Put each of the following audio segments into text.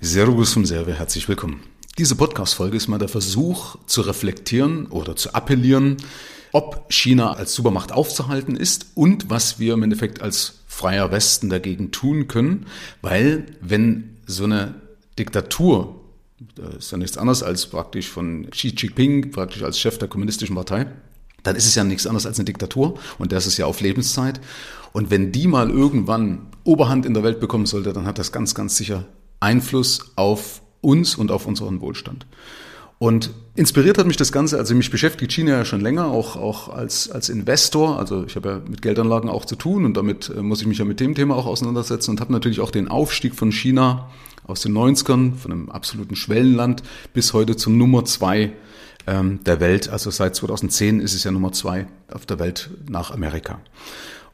Servus vom Serve, herzlich willkommen. Diese Podcast-Folge ist mal der Versuch zu reflektieren oder zu appellieren, ob China als Supermacht aufzuhalten ist und was wir im Endeffekt als freier Westen dagegen tun können, weil wenn so eine Diktatur, das ist ja nichts anderes als praktisch von Xi Jinping, praktisch als Chef der kommunistischen Partei, dann ist es ja nichts anderes als eine Diktatur und das ist ja auf Lebenszeit. Und wenn die mal irgendwann Oberhand in der Welt bekommen sollte, dann hat das ganz, ganz sicher Einfluss auf uns und auf unseren Wohlstand. Und inspiriert hat mich das Ganze, also mich beschäftigt China ja schon länger, auch, auch als, als Investor. Also ich habe ja mit Geldanlagen auch zu tun und damit äh, muss ich mich ja mit dem Thema auch auseinandersetzen und habe natürlich auch den Aufstieg von China aus den 90ern, von einem absoluten Schwellenland bis heute zum Nummer zwei ähm, der Welt. Also seit 2010 ist es ja Nummer zwei auf der Welt nach Amerika.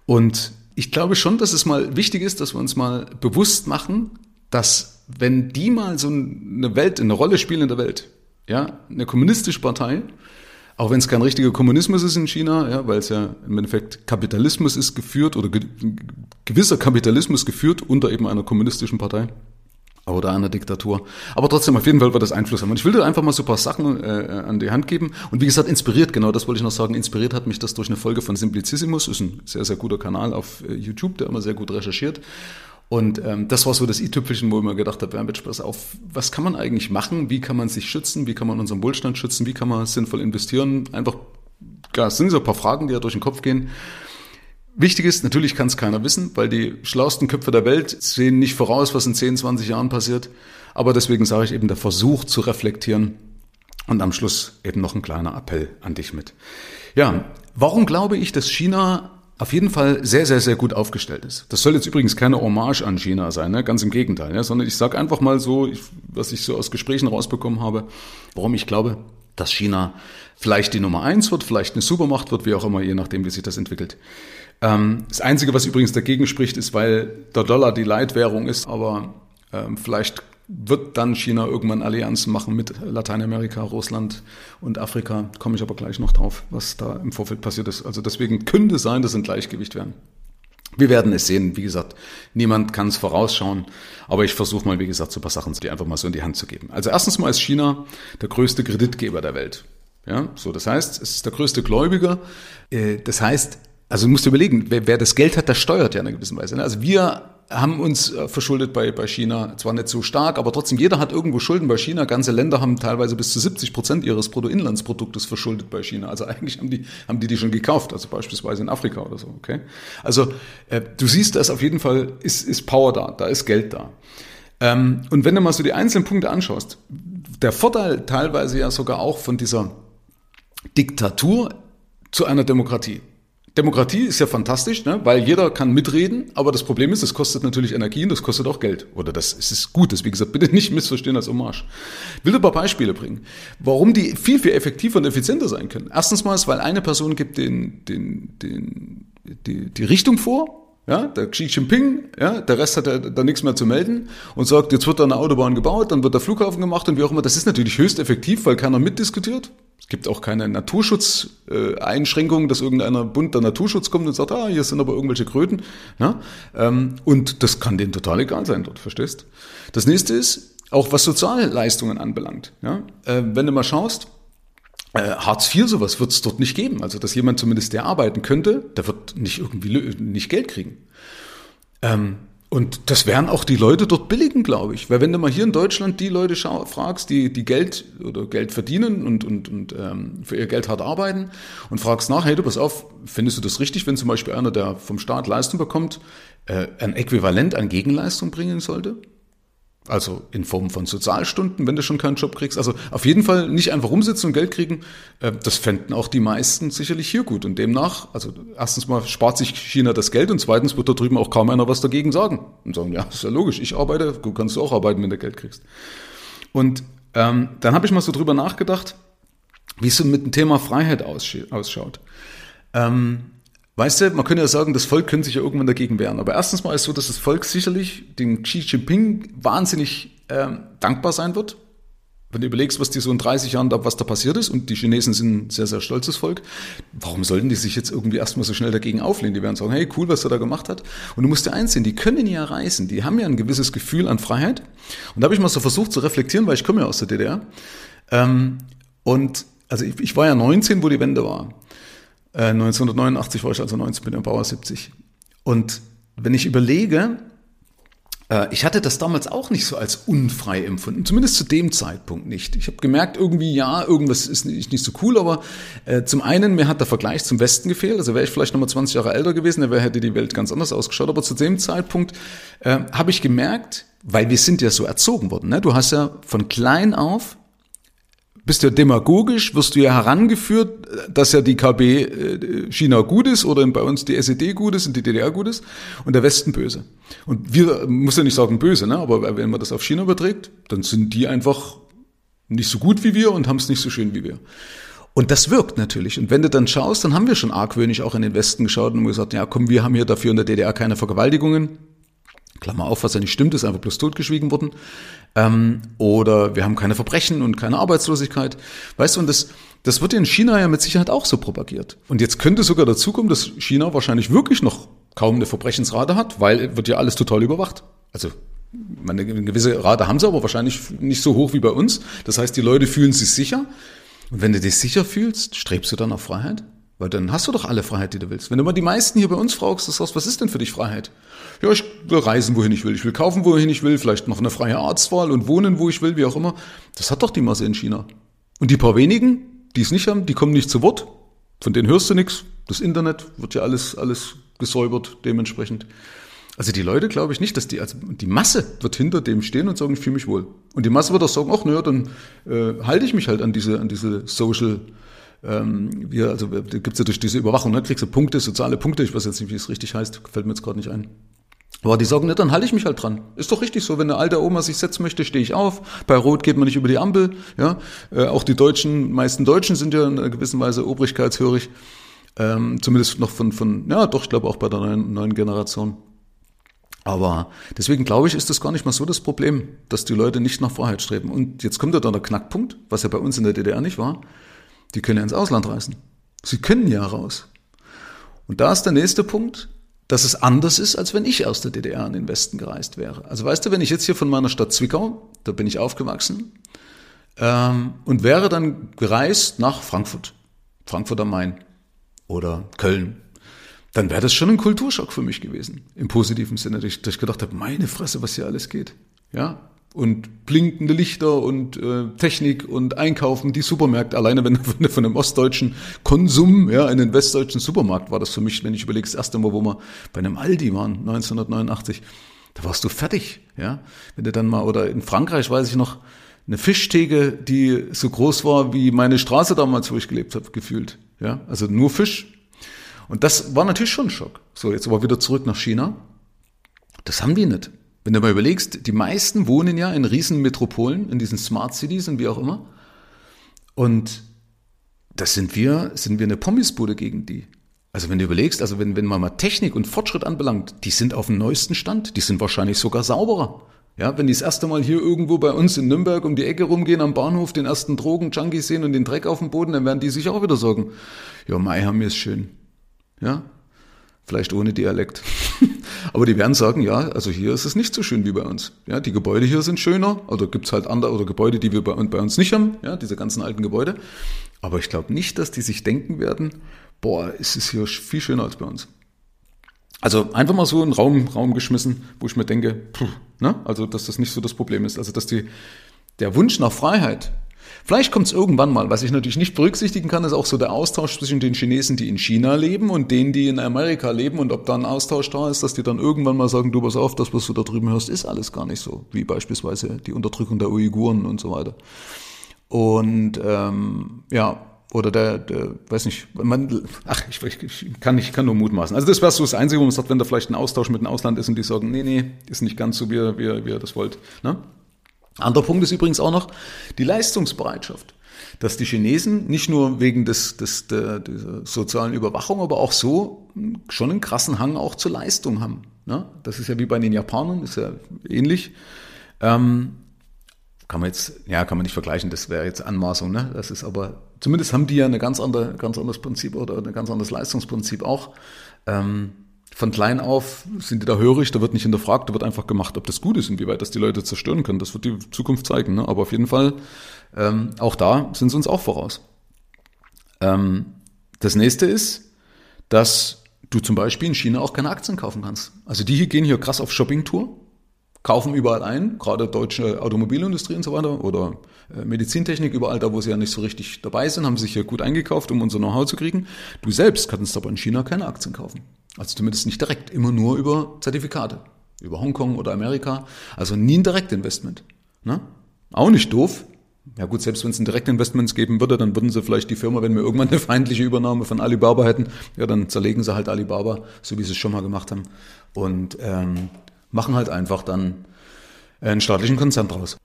Und ich glaube schon, dass es mal wichtig ist, dass wir uns mal bewusst machen, dass wenn die mal so eine Welt, eine Rolle spielen in der Welt, ja, eine kommunistische Partei, auch wenn es kein richtiger Kommunismus ist in China, ja, weil es ja im Endeffekt Kapitalismus ist geführt oder ge gewisser Kapitalismus geführt unter eben einer kommunistischen Partei oder einer Diktatur. Aber trotzdem, auf jeden Fall wird das Einfluss haben. Und ich will dir einfach mal so ein paar Sachen äh, an die Hand geben. Und wie gesagt, inspiriert, genau das wollte ich noch sagen, inspiriert hat mich das durch eine Folge von Simplicissimus, ist ein sehr, sehr guter Kanal auf äh, YouTube, der immer sehr gut recherchiert. Und ähm, das war so das i-Tüpfelchen, wo ich mir gedacht habe, ja, Mensch, pass auf, was kann man eigentlich machen? Wie kann man sich schützen? Wie kann man unseren Wohlstand schützen? Wie kann man sinnvoll investieren? Einfach, ja, es sind so ein paar Fragen, die ja durch den Kopf gehen. Wichtig ist, natürlich kann es keiner wissen, weil die schlauesten Köpfe der Welt sehen nicht voraus, was in 10, 20 Jahren passiert. Aber deswegen sage ich eben der Versuch zu reflektieren und am Schluss eben noch ein kleiner Appell an dich mit. Ja, warum glaube ich, dass China auf jeden Fall sehr, sehr, sehr gut aufgestellt ist. Das soll jetzt übrigens keine Hommage an China sein, ne? ganz im Gegenteil, ne? sondern ich sage einfach mal so, was ich so aus Gesprächen rausbekommen habe, warum ich glaube, dass China vielleicht die Nummer eins wird, vielleicht eine Supermacht wird, wie auch immer, je nachdem, wie sich das entwickelt. Ähm, das Einzige, was übrigens dagegen spricht, ist, weil der Dollar die Leitwährung ist, aber ähm, vielleicht wird dann China irgendwann Allianzen machen mit Lateinamerika, Russland und Afrika. Komme ich aber gleich noch drauf, was da im Vorfeld passiert ist. Also deswegen könnte sein, dass ein Gleichgewicht werden. Wir werden es sehen. Wie gesagt, niemand kann es vorausschauen. Aber ich versuche mal, wie gesagt, so paar Sachen die einfach mal so in die Hand zu geben. Also erstens mal ist China der größte Kreditgeber der Welt. Ja, so das heißt, es ist der größte Gläubiger. Äh, das heißt, also du musst dir überlegen, wer, wer das Geld hat, der steuert ja in einer gewissen Weise. Ne? Also wir haben uns äh, verschuldet bei, bei China, zwar nicht so stark, aber trotzdem, jeder hat irgendwo Schulden bei China. Ganze Länder haben teilweise bis zu 70 Prozent ihres Bruttoinlandsproduktes verschuldet bei China. Also eigentlich haben die, haben die die schon gekauft, also beispielsweise in Afrika oder so, okay? Also äh, du siehst, da ist auf jeden Fall, ist, ist Power da, da ist Geld da. Ähm, und wenn du mal so die einzelnen Punkte anschaust, der Vorteil teilweise ja sogar auch von dieser Diktatur zu einer Demokratie. Demokratie ist ja fantastisch, ne? weil jeder kann mitreden, aber das Problem ist, es kostet natürlich Energie und das kostet auch Geld. Oder das ist gut, das wie gesagt, bitte nicht missverstehen als Hommage. Ich will ein paar Beispiele bringen, warum die viel, viel effektiver und effizienter sein können. Erstens mal, weil eine Person gibt den, den, den, die, die Richtung vor, ja, der Xi Jinping, ja, der Rest hat da nichts mehr zu melden und sagt, jetzt wird da eine Autobahn gebaut, dann wird der Flughafen gemacht und wie auch immer. Das ist natürlich höchst effektiv, weil keiner mitdiskutiert. Es gibt auch keine Naturschutzeinschränkungen, dass irgendeiner Bund der Naturschutz kommt und sagt, ah, hier sind aber irgendwelche Kröten. Ja, ähm, und das kann denen total egal sein dort, verstehst? Das nächste ist, auch was Sozialleistungen anbelangt. Ja, äh, wenn du mal schaust, äh, Hartz IV, sowas wird es dort nicht geben. Also, dass jemand zumindest, der arbeiten könnte, der wird nicht irgendwie nicht Geld kriegen. Ähm, und das werden auch die Leute dort billigen, glaube ich. Weil wenn du mal hier in Deutschland die Leute fragst, die, die Geld oder Geld verdienen und, und, und ähm, für ihr Geld hart arbeiten und fragst nach, hey du, pass auf, findest du das richtig, wenn zum Beispiel einer, der vom Staat Leistung bekommt, äh, ein Äquivalent an Gegenleistung bringen sollte? Also in Form von Sozialstunden, wenn du schon keinen Job kriegst. Also auf jeden Fall nicht einfach rumsitzen und Geld kriegen. Äh, das fänden auch die meisten sicherlich hier gut. Und demnach, also erstens mal spart sich China das Geld und zweitens wird da drüben auch kaum einer was dagegen sagen. Und sagen, ja, ist ja logisch, ich arbeite, du kannst auch arbeiten, wenn du Geld kriegst. Und ähm, dann habe ich mal so drüber nachgedacht, wie es so mit dem Thema Freiheit ausschaut. Ähm, Weißt du, man könnte ja sagen, das Volk könnte sich ja irgendwann dagegen wehren. Aber erstens mal ist es so, dass das Volk sicherlich dem Xi Jinping wahnsinnig ähm, dankbar sein wird, Wenn du überlegst, was die so in 30 Jahren da, was da passiert ist, und die Chinesen sind ein sehr, sehr stolzes Volk, warum sollten die sich jetzt irgendwie erstmal so schnell dagegen auflehnen? Die werden sagen, hey, cool, was er da gemacht hat. Und du musst dir eins sehen, die können ja reisen, die haben ja ein gewisses Gefühl an Freiheit. Und da habe ich mal so versucht zu reflektieren, weil ich komme ja aus der DDR. Ähm, und also ich, ich war ja 19, wo die Wende war. Äh, 1989 war ich also 19, bin im Bauer 70. Und wenn ich überlege, äh, ich hatte das damals auch nicht so als unfrei empfunden, zumindest zu dem Zeitpunkt nicht. Ich habe gemerkt, irgendwie, ja, irgendwas ist nicht, nicht so cool, aber äh, zum einen, mir hat der Vergleich zum Westen gefehlt, also wäre ich vielleicht nochmal 20 Jahre älter gewesen, dann hätte die Welt ganz anders ausgeschaut, aber zu dem Zeitpunkt äh, habe ich gemerkt, weil wir sind ja so erzogen worden, ne? du hast ja von klein auf bist du demagogisch, wirst du ja herangeführt, dass ja die KB äh, China gut ist oder bei uns die SED gut ist und die DDR gut ist und der Westen böse. Und wir, muss ja nicht sagen böse, ne? aber wenn man das auf China überträgt, dann sind die einfach nicht so gut wie wir und haben es nicht so schön wie wir. Und das wirkt natürlich. Und wenn du dann schaust, dann haben wir schon argwöhnig auch in den Westen geschaut und gesagt, ja komm, wir haben hier dafür in der DDR keine Vergewaltigungen. Klammer auf, was ja nicht stimmt, ist einfach bloß totgeschwiegen worden. Ähm, oder wir haben keine Verbrechen und keine Arbeitslosigkeit. Weißt du, und das, das wird in China ja mit Sicherheit auch so propagiert. Und jetzt könnte sogar dazu kommen, dass China wahrscheinlich wirklich noch kaum eine Verbrechensrate hat, weil wird ja alles total überwacht. Also eine gewisse Rate haben sie, aber wahrscheinlich nicht so hoch wie bei uns. Das heißt, die Leute fühlen sich sicher. Und wenn du dich sicher fühlst, strebst du dann auf Freiheit? Weil dann hast du doch alle Freiheit, die du willst. Wenn du mal die meisten hier bei uns fragst, das sagst, was ist denn für dich Freiheit? Ja, ich will reisen, wohin ich will. Ich will kaufen, wohin ich will. Vielleicht noch eine freie Arztwahl und wohnen, wo ich will, wie auch immer. Das hat doch die Masse in China. Und die paar wenigen, die es nicht haben, die kommen nicht zu Wort. Von denen hörst du nichts. Das Internet wird ja alles, alles gesäubert dementsprechend. Also die Leute glaube ich nicht, dass die, also die Masse wird hinter dem stehen und sagen, ich fühle mich wohl. Und die Masse wird auch sagen, ach naja, dann äh, halte ich mich halt an diese, an diese Social ähm, wir, also gibt's ja durch diese Überwachung, ne, kriegst du Punkte, soziale Punkte, ich weiß jetzt nicht, wie es richtig heißt, fällt mir jetzt gerade nicht ein. Aber die sagen, ne, dann halte ich mich halt dran. Ist doch richtig so, wenn eine alte Oma sich setzen möchte, stehe ich auf. Bei Rot geht man nicht über die Ampel. Ja, äh, auch die Deutschen, meisten Deutschen sind ja in einer gewissen Weise obrigkeitshörig. Ähm, zumindest noch von, von, ja, doch, ich glaube auch bei der neuen, neuen Generation. Aber deswegen glaube ich, ist das gar nicht mal so das Problem, dass die Leute nicht nach Freiheit streben. Und jetzt kommt ja dann der Knackpunkt, was ja bei uns in der DDR nicht war. Die können ja ins Ausland reisen. Sie können ja raus. Und da ist der nächste Punkt, dass es anders ist, als wenn ich aus der DDR in den Westen gereist wäre. Also weißt du, wenn ich jetzt hier von meiner Stadt Zwickau, da bin ich aufgewachsen, ähm, und wäre dann gereist nach Frankfurt, Frankfurt am Main oder Köln, dann wäre das schon ein Kulturschock für mich gewesen, im positiven Sinne, dass ich, gedacht habe, meine Fresse, was hier alles geht. Ja, und blinkende Lichter und äh, Technik und Einkaufen, die Supermärkte. Alleine wenn du von einem ostdeutschen Konsum, ja, in den westdeutschen Supermarkt war das für mich, wenn ich überlege, das erste Mal, wo wir bei einem Aldi waren, 1989, da warst du fertig, ja. Wenn du dann mal, oder in Frankreich weiß ich noch, eine Fischtheke, die so groß war wie meine Straße damals, wo ich gelebt habe, gefühlt, ja. Also nur Fisch. Und das war natürlich schon ein Schock. So, jetzt aber wieder zurück nach China. Das haben die nicht. Wenn du mal überlegst, die meisten wohnen ja in riesen Metropolen, in diesen Smart Cities und wie auch immer. Und das sind wir, sind wir eine Pommesbude gegen die. Also wenn du überlegst, also wenn, wenn man mal Technik und Fortschritt anbelangt, die sind auf dem neuesten Stand, die sind wahrscheinlich sogar sauberer. Ja, wenn die das erste Mal hier irgendwo bei uns in Nürnberg um die Ecke rumgehen am Bahnhof, den ersten Drogen-Junkie sehen und den Dreck auf dem Boden, dann werden die sich auch wieder sagen, ja, Mai haben wir es schön. Ja, vielleicht ohne Dialekt. Aber die werden sagen, ja, also hier ist es nicht so schön wie bei uns. Ja, die Gebäude hier sind schöner, oder gibt's halt andere oder Gebäude, die wir bei, bei uns nicht haben, ja, diese ganzen alten Gebäude. Aber ich glaube nicht, dass die sich denken werden, boah, ist es hier viel schöner als bei uns. Also einfach mal so einen Raum, Raum geschmissen, wo ich mir denke, puh, ne? also dass das nicht so das Problem ist. Also dass die, der Wunsch nach Freiheit, Vielleicht kommt es irgendwann mal. Was ich natürlich nicht berücksichtigen kann, ist auch so der Austausch zwischen den Chinesen, die in China leben und denen, die in Amerika leben und ob da ein Austausch da ist, dass die dann irgendwann mal sagen, du pass auf, das, was du da drüben hörst, ist alles gar nicht so, wie beispielsweise die Unterdrückung der Uiguren und so weiter. Und ähm, ja, oder der, der weiß nicht, man, ach, ich, ich kann nicht, kann nur mutmaßen. Also das wäre so das Einzige, wo man sagt, wenn da vielleicht ein Austausch mit dem Ausland ist und die sagen, nee, nee, ist nicht ganz so, wie wie wie ihr das wollt. Ne? Anderer Punkt ist übrigens auch noch die Leistungsbereitschaft. Dass die Chinesen nicht nur wegen des, des, der, dieser sozialen Überwachung, aber auch so schon einen krassen Hang auch zur Leistung haben. Ne? Das ist ja wie bei den Japanern, ist ja ähnlich. Ähm, kann man jetzt, ja, kann man nicht vergleichen, das wäre jetzt Anmaßung, ne? Das ist aber, zumindest haben die ja eine ganz andere, ganz anderes Prinzip oder ein ganz anderes Leistungsprinzip auch. Ähm, von klein auf sind die da hörig, da wird nicht hinterfragt, da wird einfach gemacht, ob das gut ist, inwieweit das die Leute zerstören können. Das wird die Zukunft zeigen. Ne? Aber auf jeden Fall, ähm, auch da sind sie uns auch voraus. Ähm, das nächste ist, dass du zum Beispiel in China auch keine Aktien kaufen kannst. Also die hier gehen hier krass auf Shoppingtour kaufen überall ein, gerade deutsche Automobilindustrie und so weiter oder äh, Medizintechnik, überall da, wo sie ja nicht so richtig dabei sind, haben sich hier gut eingekauft, um unser Know-how zu kriegen. Du selbst kannst aber in China keine Aktien kaufen. Also zumindest nicht direkt, immer nur über Zertifikate. Über Hongkong oder Amerika. Also nie ein Direktinvestment. Ne? Auch nicht doof. Ja gut, selbst wenn es ein Direktinvestment geben würde, dann würden sie vielleicht die Firma, wenn wir irgendwann eine feindliche Übernahme von Alibaba hätten, ja, dann zerlegen sie halt Alibaba, so wie sie es schon mal gemacht haben. Und ähm, machen halt einfach dann einen staatlichen Konzern draus.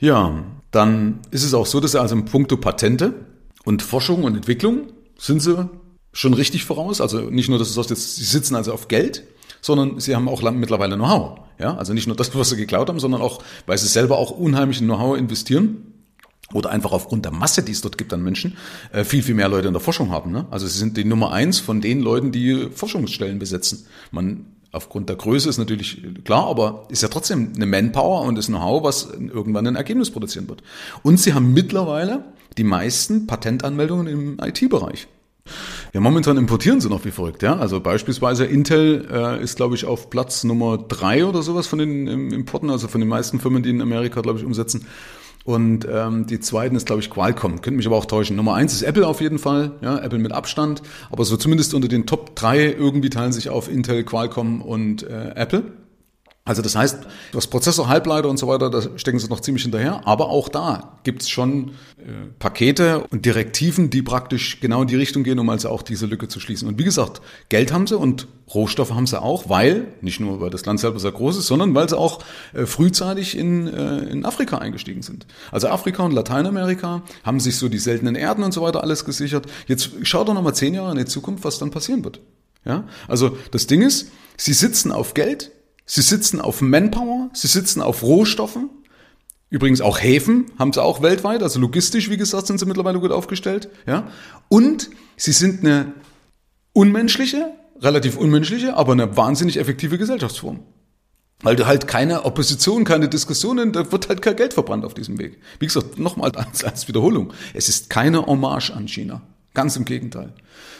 Ja, dann ist es auch so, dass sie also im Punkto Patente und Forschung und Entwicklung sind sie schon richtig voraus. Also nicht nur, dass es jetzt, sie sitzen also auf Geld, sondern sie haben auch mittlerweile Know-how. Ja, also nicht nur das, was sie geklaut haben, sondern auch, weil sie selber auch unheimlich in Know-how investieren oder einfach aufgrund der Masse, die es dort gibt an Menschen, äh, viel, viel mehr Leute in der Forschung haben. Ne? Also sie sind die Nummer eins von den Leuten, die Forschungsstellen besetzen. Man aufgrund der Größe ist natürlich klar, aber ist ja trotzdem eine Manpower und das Know-how, was irgendwann ein Ergebnis produzieren wird. Und sie haben mittlerweile die meisten Patentanmeldungen im IT-Bereich. Ja, momentan importieren sie noch wie verrückt, ja. Also beispielsweise Intel äh, ist, glaube ich, auf Platz Nummer drei oder sowas von den Importen, also von den meisten Firmen, die in Amerika, glaube ich, umsetzen. Und ähm, die zweiten ist, glaube ich, Qualcomm. Könnte mich aber auch täuschen. Nummer eins ist Apple auf jeden Fall, ja, Apple mit Abstand. Aber so zumindest unter den Top drei irgendwie teilen sich auf Intel, Qualcomm und äh, Apple. Also das heißt, das Prozessor, Halbleiter und so weiter, da stecken sie noch ziemlich hinterher. Aber auch da gibt's schon äh, Pakete und Direktiven, die praktisch genau in die Richtung gehen, um also auch diese Lücke zu schließen. Und wie gesagt, Geld haben sie und Rohstoffe haben sie auch, weil, nicht nur weil das Land selber sehr groß ist, sondern weil sie auch äh, frühzeitig in, äh, in Afrika eingestiegen sind. Also Afrika und Lateinamerika haben sich so die seltenen Erden und so weiter alles gesichert. Jetzt schau doch nochmal zehn Jahre in die Zukunft, was dann passieren wird. Ja, also das Ding ist, sie sitzen auf Geld, Sie sitzen auf Manpower, sie sitzen auf Rohstoffen. Übrigens auch Häfen haben sie auch weltweit, also logistisch, wie gesagt, sind sie mittlerweile gut aufgestellt. Ja? Und sie sind eine unmenschliche, relativ unmenschliche, aber eine wahnsinnig effektive Gesellschaftsform. Weil du halt keine Opposition, keine Diskussionen, da wird halt kein Geld verbrannt auf diesem Weg. Wie gesagt, nochmal als, als Wiederholung. Es ist keine Hommage an China. Ganz im Gegenteil.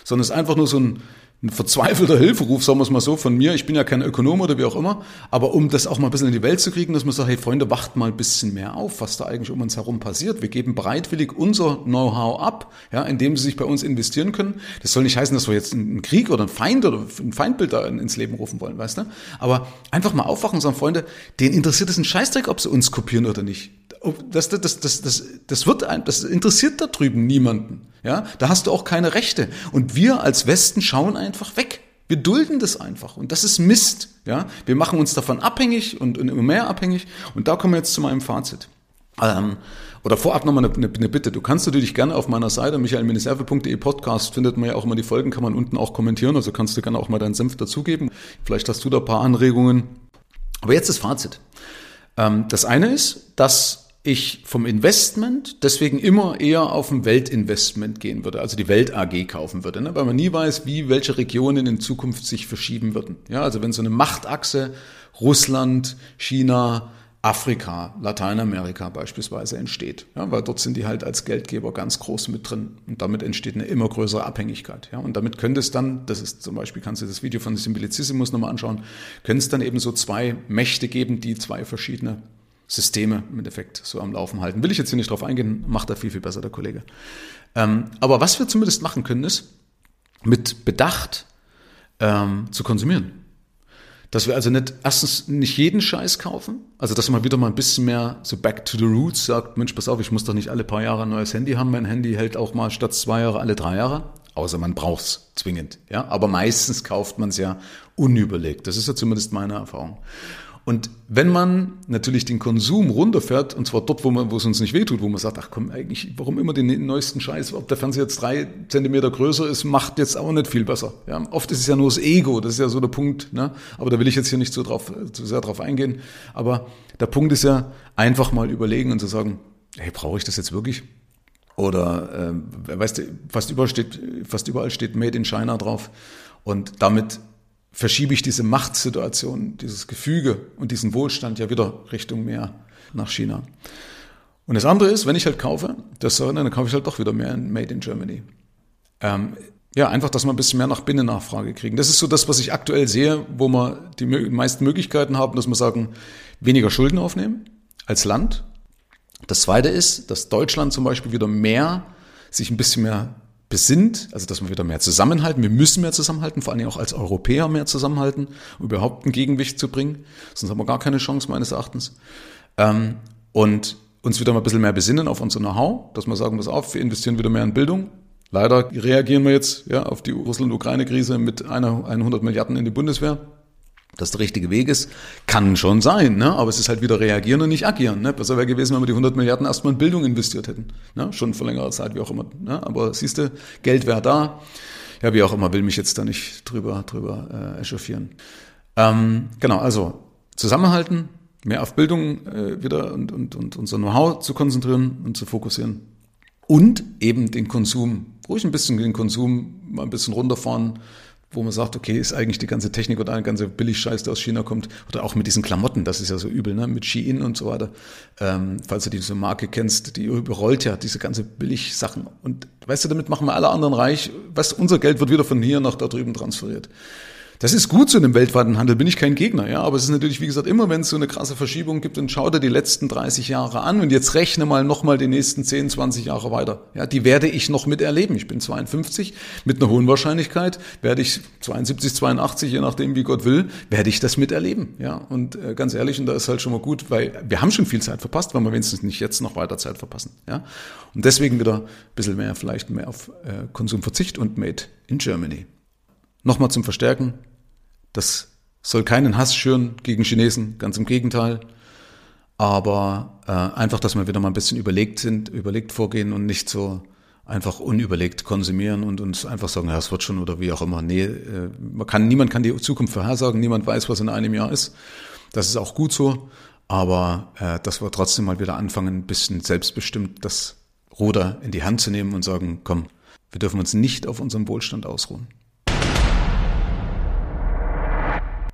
Sondern es ist einfach nur so ein, ein verzweifelter Hilferuf, sagen wir es mal so, von mir. Ich bin ja kein Ökonom oder wie auch immer, aber um das auch mal ein bisschen in die Welt zu kriegen, dass man sagt, hey Freunde, wacht mal ein bisschen mehr auf, was da eigentlich um uns herum passiert. Wir geben bereitwillig unser Know-how ab, ja, indem sie sich bei uns investieren können. Das soll nicht heißen, dass wir jetzt einen Krieg oder einen Feind oder ein Feindbild da ins Leben rufen wollen, weißt du? Aber einfach mal aufwachen und sagen, Freunde, denen interessiert es ein Scheißdreck, ob sie uns kopieren oder nicht. Das, das, das, das, das, wird ein, das interessiert da drüben niemanden. Ja, da hast du auch keine Rechte. Und wir als Westen schauen einfach weg. Wir dulden das einfach. Und das ist Mist. Ja, wir machen uns davon abhängig und, und immer mehr abhängig. Und da kommen wir jetzt zu meinem Fazit. Ähm, oder vorab nochmal eine, eine, Bitte. Du kannst natürlich gerne auf meiner Seite michaelminiserve.de Podcast findet man ja auch immer die Folgen, kann man unten auch kommentieren. Also kannst du gerne auch mal deinen Senf dazugeben. Vielleicht hast du da ein paar Anregungen. Aber jetzt das Fazit. Ähm, das eine ist, dass ich vom Investment deswegen immer eher auf ein Weltinvestment gehen würde, also die Welt AG kaufen würde, ne? weil man nie weiß, wie welche Regionen in Zukunft sich verschieben würden. Ja, also wenn so eine Machtachse Russland, China, Afrika, Lateinamerika beispielsweise entsteht, ja, weil dort sind die halt als Geldgeber ganz groß mit drin und damit entsteht eine immer größere Abhängigkeit. Ja, und damit könnte es dann, das ist zum Beispiel, kannst du das Video von Simplicissimus nochmal anschauen, können es dann eben so zwei Mächte geben, die zwei verschiedene Systeme im Endeffekt so am Laufen halten. Will ich jetzt hier nicht drauf eingehen, macht er viel, viel besser, der Kollege. Ähm, aber was wir zumindest machen können, ist, mit Bedacht ähm, zu konsumieren. Dass wir also nicht, erstens nicht jeden Scheiß kaufen, also dass man wieder mal ein bisschen mehr so back to the roots sagt, Mensch, pass auf, ich muss doch nicht alle paar Jahre ein neues Handy haben, mein Handy hält auch mal statt zwei Jahre alle drei Jahre, außer man braucht's zwingend, ja, aber meistens kauft man es ja unüberlegt, das ist ja zumindest meine Erfahrung. Und wenn man natürlich den Konsum runterfährt, und zwar dort, wo, man, wo es uns nicht wehtut, wo man sagt, ach komm, eigentlich, warum immer den neuesten Scheiß, ob der Fernseher jetzt drei Zentimeter größer ist, macht jetzt auch nicht viel besser. Ja, oft ist es ja nur das Ego, das ist ja so der Punkt, ne? aber da will ich jetzt hier nicht so, drauf, zu sehr drauf eingehen. Aber der Punkt ist ja, einfach mal überlegen und zu sagen, hey, brauche ich das jetzt wirklich? Oder äh, weißt du, fast überall steht, fast überall steht Made in China drauf. Und damit verschiebe ich diese Machtsituation, dieses Gefüge und diesen Wohlstand ja wieder Richtung mehr nach China. Und das andere ist, wenn ich halt kaufe, das, dann kaufe ich halt doch wieder mehr Made in Germany. Ähm, ja, einfach, dass wir ein bisschen mehr nach Binnennachfrage kriegen. Das ist so das, was ich aktuell sehe, wo wir die meisten Möglichkeiten haben, dass wir sagen, weniger Schulden aufnehmen als Land. Das zweite ist, dass Deutschland zum Beispiel wieder mehr, sich ein bisschen mehr besinnt, also dass wir wieder mehr zusammenhalten. Wir müssen mehr zusammenhalten, vor allem auch als Europäer mehr zusammenhalten, um überhaupt ein Gegengewicht zu bringen. Sonst haben wir gar keine Chance, meines Erachtens. Ähm, und uns wieder mal ein bisschen mehr besinnen auf unser Know-how, dass wir sagen, pass auf, wir investieren wieder mehr in Bildung, Leider reagieren wir jetzt ja, auf die Russland-Ukraine-Krise mit einer 100 Milliarden in die Bundeswehr. Das der richtige Weg ist, kann schon sein, ne? aber es ist halt wieder reagieren und nicht agieren. Ne? Besser wäre gewesen, wenn wir die 100 Milliarden erstmal in Bildung investiert hätten. Ne? Schon vor längerer Zeit, wie auch immer. Ne? Aber siehst du, Geld wäre da. Ja, wie auch immer, will mich jetzt da nicht drüber, drüber äh, echauffieren. Ähm, genau, also zusammenhalten, mehr auf Bildung äh, wieder und, und, und unser Know-how zu konzentrieren und zu fokussieren. Und eben den Konsum ruhig ein bisschen den Konsum mal ein bisschen runterfahren, wo man sagt, okay, ist eigentlich die ganze Technik oder ein ganze Billigscheiß, der aus China kommt, oder auch mit diesen Klamotten, das ist ja so übel, ne? mit Shein und so weiter. Ähm, falls du diese Marke kennst, die überrollt ja diese ganze Billigsachen. Und weißt du, damit machen wir alle anderen reich. Was unser Geld wird wieder von hier nach da drüben transferiert. Das ist gut so in einem weltweiten Handel, bin ich kein Gegner, ja. Aber es ist natürlich, wie gesagt, immer wenn es so eine krasse Verschiebung gibt, dann schau dir die letzten 30 Jahre an und jetzt rechne mal nochmal die nächsten 10, 20 Jahre weiter. Ja, die werde ich noch miterleben. Ich bin 52, mit einer hohen Wahrscheinlichkeit werde ich 72, 82, je nachdem, wie Gott will, werde ich das miterleben. Ja, und äh, ganz ehrlich, und da ist halt schon mal gut, weil wir haben schon viel Zeit verpasst, weil wir wenigstens nicht jetzt noch weiter Zeit verpassen. Ja, und deswegen wieder ein bisschen mehr, vielleicht mehr auf äh, Konsumverzicht und Made in Germany. Nochmal zum Verstärken, das soll keinen Hass schüren gegen Chinesen, ganz im Gegenteil. Aber äh, einfach, dass wir wieder mal ein bisschen überlegt sind, überlegt vorgehen und nicht so einfach unüberlegt konsumieren und uns einfach sagen, ja, es wird schon oder wie auch immer. Nee, äh, man kann, niemand kann die Zukunft vorhersagen, niemand weiß, was in einem Jahr ist. Das ist auch gut so. Aber äh, dass wir trotzdem mal wieder anfangen, ein bisschen selbstbestimmt das Ruder in die Hand zu nehmen und sagen, komm, wir dürfen uns nicht auf unserem Wohlstand ausruhen.